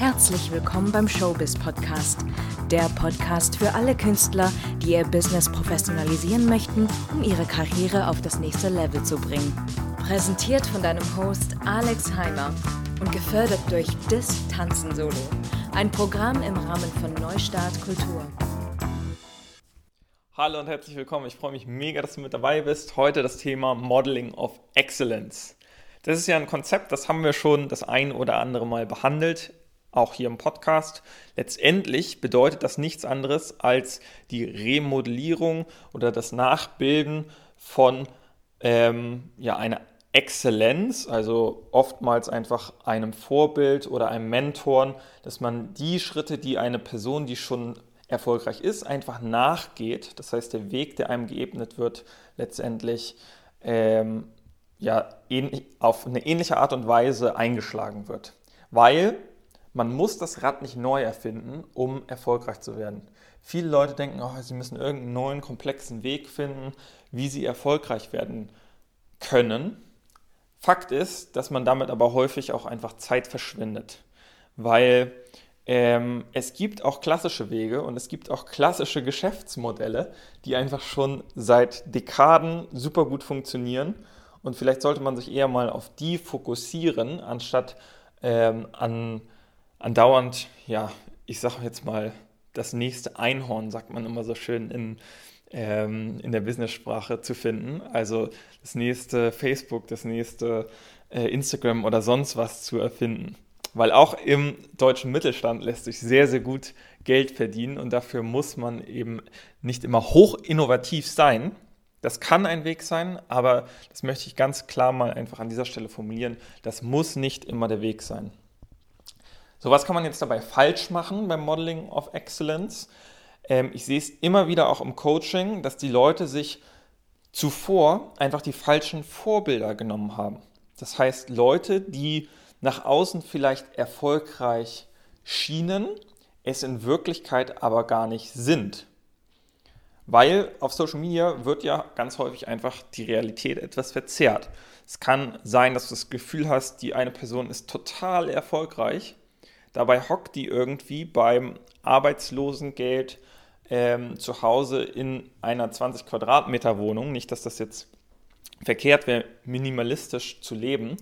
Herzlich willkommen beim Showbiz Podcast, der Podcast für alle Künstler, die ihr Business professionalisieren möchten, um ihre Karriere auf das nächste Level zu bringen. Präsentiert von deinem Host Alex Heimer und gefördert durch Dis Tanzen Solo, ein Programm im Rahmen von Neustart Kultur. Hallo und herzlich willkommen. Ich freue mich mega, dass du mit dabei bist. Heute das Thema Modeling of Excellence. Das ist ja ein Konzept, das haben wir schon das ein oder andere Mal behandelt, auch hier im Podcast. Letztendlich bedeutet das nichts anderes als die Remodellierung oder das Nachbilden von ähm, ja, einer Exzellenz, also oftmals einfach einem Vorbild oder einem Mentoren, dass man die Schritte, die eine Person, die schon erfolgreich ist, einfach nachgeht. Das heißt, der Weg, der einem geebnet wird, letztendlich ähm, ja, auf eine ähnliche Art und Weise eingeschlagen wird. Weil man muss das Rad nicht neu erfinden, um erfolgreich zu werden. Viele Leute denken, oh, sie müssen irgendeinen neuen, komplexen Weg finden, wie sie erfolgreich werden können. Fakt ist, dass man damit aber häufig auch einfach Zeit verschwindet, weil ähm, es gibt auch klassische Wege und es gibt auch klassische Geschäftsmodelle, die einfach schon seit Dekaden super gut funktionieren und vielleicht sollte man sich eher mal auf die fokussieren, anstatt ähm, an andauernd, ja, ich sage jetzt mal, das nächste Einhorn, sagt man immer so schön in, ähm, in der Business-Sprache zu finden. Also das nächste Facebook, das nächste äh, Instagram oder sonst was zu erfinden. Weil auch im deutschen Mittelstand lässt sich sehr, sehr gut Geld verdienen und dafür muss man eben nicht immer hoch innovativ sein, das kann ein Weg sein, aber das möchte ich ganz klar mal einfach an dieser Stelle formulieren. Das muss nicht immer der Weg sein. So, was kann man jetzt dabei falsch machen beim Modeling of Excellence? Ähm, ich sehe es immer wieder auch im Coaching, dass die Leute sich zuvor einfach die falschen Vorbilder genommen haben. Das heißt, Leute, die nach außen vielleicht erfolgreich schienen, es in Wirklichkeit aber gar nicht sind. Weil auf Social Media wird ja ganz häufig einfach die Realität etwas verzerrt. Es kann sein, dass du das Gefühl hast, die eine Person ist total erfolgreich. Dabei hockt die irgendwie beim Arbeitslosengeld ähm, zu Hause in einer 20 Quadratmeter Wohnung. Nicht, dass das jetzt verkehrt wäre, minimalistisch zu leben,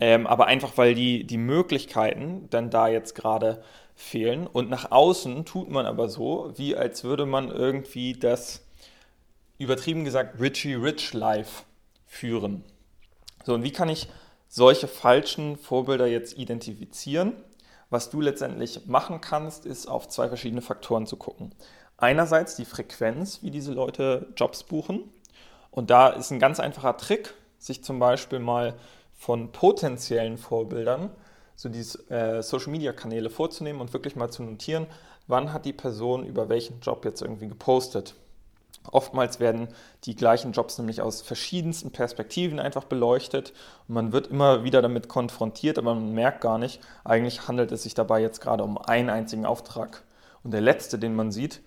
ähm, aber einfach weil die, die Möglichkeiten dann da jetzt gerade fehlen. Und nach außen tut man aber so, wie als würde man irgendwie das, übertrieben gesagt, Richie Rich Life führen. So, und wie kann ich solche falschen Vorbilder jetzt identifizieren? Was du letztendlich machen kannst, ist auf zwei verschiedene Faktoren zu gucken. Einerseits die Frequenz, wie diese Leute Jobs buchen. Und da ist ein ganz einfacher Trick, sich zum Beispiel mal von potenziellen Vorbildern so diese äh, Social-Media-Kanäle vorzunehmen und wirklich mal zu notieren, wann hat die Person über welchen Job jetzt irgendwie gepostet. Oftmals werden die gleichen Jobs nämlich aus verschiedensten Perspektiven einfach beleuchtet und man wird immer wieder damit konfrontiert, aber man merkt gar nicht, eigentlich handelt es sich dabei jetzt gerade um einen einzigen Auftrag. Und der letzte, den man sieht,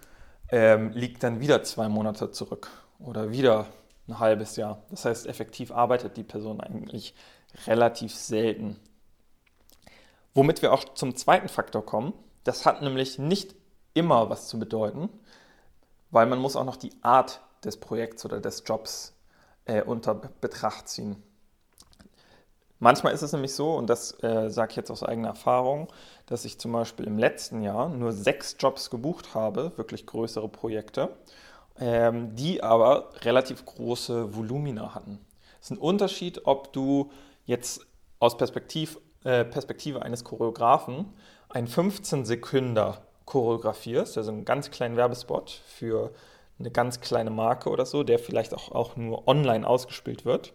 ähm, liegt dann wieder zwei Monate zurück oder wieder ein halbes Jahr. Das heißt, effektiv arbeitet die Person eigentlich relativ selten. Womit wir auch zum zweiten Faktor kommen. Das hat nämlich nicht immer was zu bedeuten, weil man muss auch noch die Art des Projekts oder des Jobs äh, unter Betracht ziehen. Manchmal ist es nämlich so, und das äh, sage ich jetzt aus eigener Erfahrung, dass ich zum Beispiel im letzten Jahr nur sechs Jobs gebucht habe, wirklich größere Projekte, ähm, die aber relativ große Volumina hatten. Es ist ein Unterschied, ob du jetzt aus Perspektiv äh, Perspektive eines Choreografen ein 15 Sekünder choreografierst, also einen ganz kleinen Werbespot für eine ganz kleine Marke oder so, der vielleicht auch, auch nur online ausgespielt wird.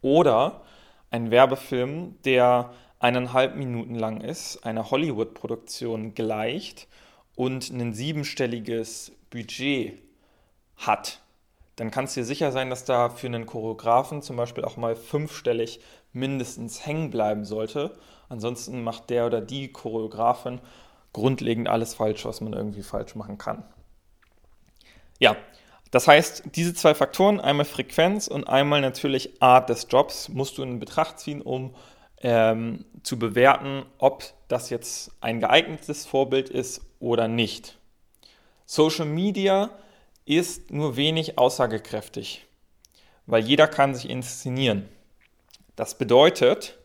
Oder ein Werbefilm, der eineinhalb Minuten lang ist, einer Hollywood-Produktion gleicht und ein siebenstelliges Budget hat. Dann kannst du dir sicher sein, dass da für einen Choreografen zum Beispiel auch mal fünfstellig mindestens hängen bleiben sollte. Ansonsten macht der oder die Choreografin grundlegend alles falsch, was man irgendwie falsch machen kann. Ja, das heißt, diese zwei Faktoren, einmal Frequenz und einmal natürlich Art des Jobs, musst du in Betracht ziehen, um ähm, zu bewerten, ob das jetzt ein geeignetes Vorbild ist oder nicht. Social Media ist nur wenig aussagekräftig, weil jeder kann sich inszenieren. Das bedeutet,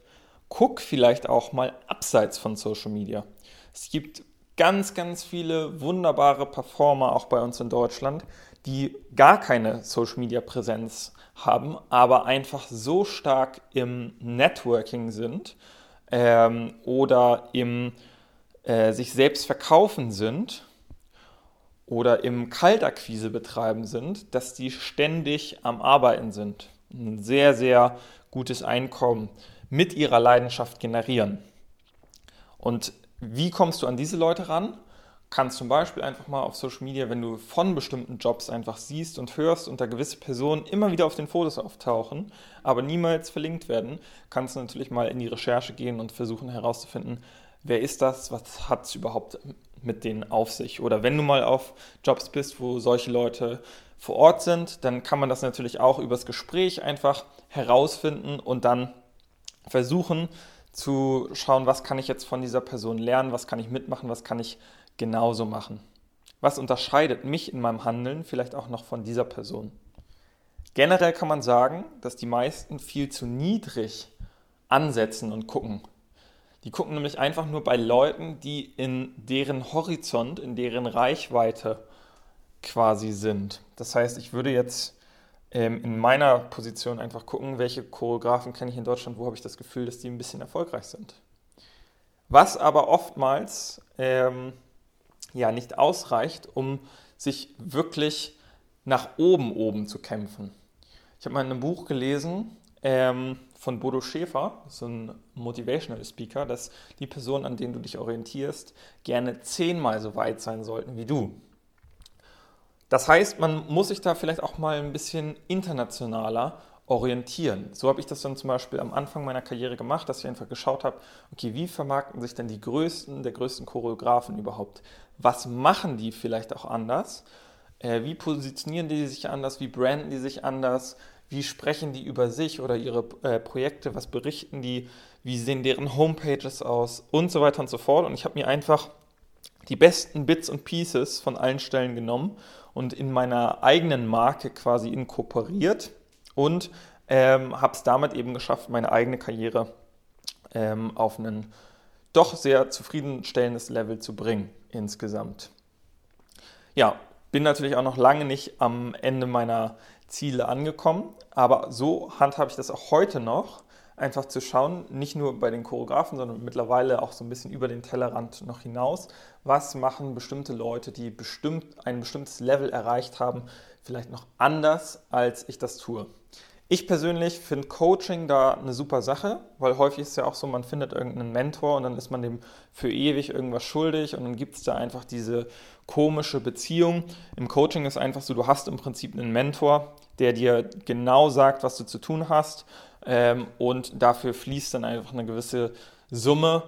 guck vielleicht auch mal abseits von Social Media. Es gibt ganz, ganz viele wunderbare Performer auch bei uns in Deutschland, die gar keine Social Media Präsenz haben, aber einfach so stark im Networking sind ähm, oder im äh, sich selbst verkaufen sind oder im Kaltakquise betreiben sind, dass die ständig am Arbeiten sind. Ein sehr, sehr gutes Einkommen mit ihrer Leidenschaft generieren. Und wie kommst du an diese Leute ran? Kannst zum Beispiel einfach mal auf Social Media, wenn du von bestimmten Jobs einfach siehst und hörst und da gewisse Personen immer wieder auf den Fotos auftauchen, aber niemals verlinkt werden, kannst du natürlich mal in die Recherche gehen und versuchen herauszufinden, wer ist das, was hat es überhaupt mit denen auf sich. Oder wenn du mal auf Jobs bist, wo solche Leute vor Ort sind, dann kann man das natürlich auch übers Gespräch einfach herausfinden und dann versuchen zu schauen, was kann ich jetzt von dieser Person lernen, was kann ich mitmachen, was kann ich genauso machen. Was unterscheidet mich in meinem Handeln vielleicht auch noch von dieser Person? Generell kann man sagen, dass die meisten viel zu niedrig ansetzen und gucken. Die gucken nämlich einfach nur bei Leuten, die in deren Horizont, in deren Reichweite quasi sind. Das heißt, ich würde jetzt ähm, in meiner Position einfach gucken, welche Choreografen kenne ich in Deutschland, wo habe ich das Gefühl, dass die ein bisschen erfolgreich sind. Was aber oftmals ähm, ja nicht ausreicht, um sich wirklich nach oben oben zu kämpfen. Ich habe mal in einem Buch gelesen ähm, von Bodo Schäfer, so ein Motivational Speaker, dass die Personen, an denen du dich orientierst, gerne zehnmal so weit sein sollten wie du. Das heißt, man muss sich da vielleicht auch mal ein bisschen internationaler orientieren. So habe ich das dann zum Beispiel am Anfang meiner Karriere gemacht, dass ich einfach geschaut habe, okay, wie vermarkten sich denn die größten der größten Choreografen überhaupt? Was machen die vielleicht auch anders? Äh, wie positionieren die sich anders? Wie branden die sich anders? Wie sprechen die über sich oder ihre äh, Projekte? Was berichten die? Wie sehen deren Homepages aus? Und so weiter und so fort. Und ich habe mir einfach die besten Bits und Pieces von allen Stellen genommen und in meiner eigenen Marke quasi inkorporiert und ähm, habe es damit eben geschafft, meine eigene Karriere ähm, auf ein doch sehr zufriedenstellendes Level zu bringen insgesamt. Ja, bin natürlich auch noch lange nicht am Ende meiner Ziele angekommen, aber so handhabe ich das auch heute noch, einfach zu schauen, nicht nur bei den Choreografen, sondern mittlerweile auch so ein bisschen über den Tellerrand noch hinaus, was machen bestimmte Leute, die bestimmt ein bestimmtes Level erreicht haben, vielleicht noch anders, als ich das tue. Ich persönlich finde Coaching da eine super Sache, weil häufig ist es ja auch so, man findet irgendeinen Mentor und dann ist man dem für ewig irgendwas schuldig und dann gibt es da einfach diese komische Beziehung. Im Coaching ist einfach so, du hast im Prinzip einen Mentor, der dir genau sagt, was du zu tun hast ähm, und dafür fließt dann einfach eine gewisse Summe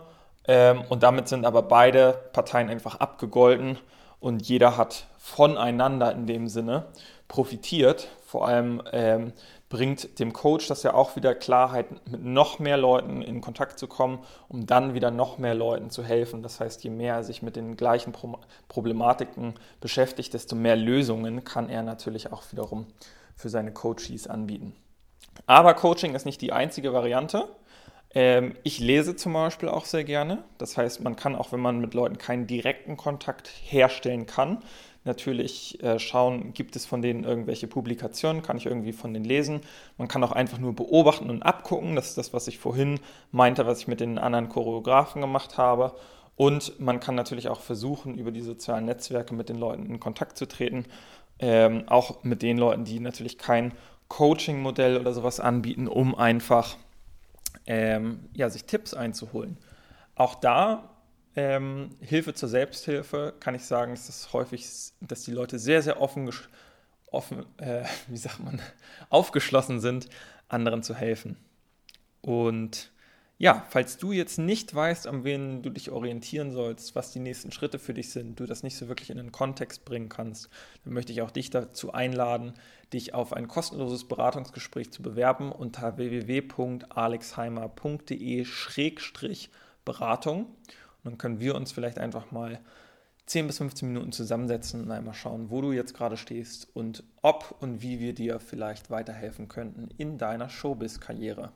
ähm, und damit sind aber beide Parteien einfach abgegolten und jeder hat voneinander in dem Sinne profitiert. Vor allem ähm, bringt dem Coach das ja auch wieder Klarheit, mit noch mehr Leuten in Kontakt zu kommen, um dann wieder noch mehr Leuten zu helfen. Das heißt, je mehr er sich mit den gleichen Problematiken beschäftigt, desto mehr Lösungen kann er natürlich auch wiederum für seine Coaches anbieten. Aber Coaching ist nicht die einzige Variante. Ähm, ich lese zum Beispiel auch sehr gerne. Das heißt, man kann auch, wenn man mit Leuten keinen direkten Kontakt herstellen kann, natürlich äh, schauen, gibt es von denen irgendwelche Publikationen, kann ich irgendwie von denen lesen. Man kann auch einfach nur beobachten und abgucken. Das ist das, was ich vorhin meinte, was ich mit den anderen Choreografen gemacht habe. Und man kann natürlich auch versuchen, über die sozialen Netzwerke mit den Leuten in Kontakt zu treten. Ähm, auch mit den Leuten, die natürlich kein Coaching-Modell oder sowas anbieten, um einfach ähm, ja, sich Tipps einzuholen. Auch da ähm, Hilfe zur Selbsthilfe kann ich sagen, dass es häufig, dass die Leute sehr, sehr offen, offen äh, wie sagt man, aufgeschlossen sind, anderen zu helfen. Und Ja, falls du jetzt nicht weißt, an wen du dich orientieren sollst, was die nächsten Schritte für dich sind, du das nicht so wirklich in den Kontext bringen kannst, dann möchte ich auch dich dazu einladen, dich auf ein kostenloses Beratungsgespräch zu bewerben unter www.alexheimer.de-beratung. Und dann können wir uns vielleicht einfach mal 10 bis 15 Minuten zusammensetzen und einmal schauen, wo du jetzt gerade stehst und ob und wie wir dir vielleicht weiterhelfen könnten in deiner Showbiz-Karriere.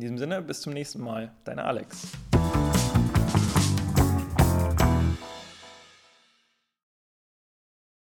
In diesem Sinne, bis zum nächsten Mal, deine Alex.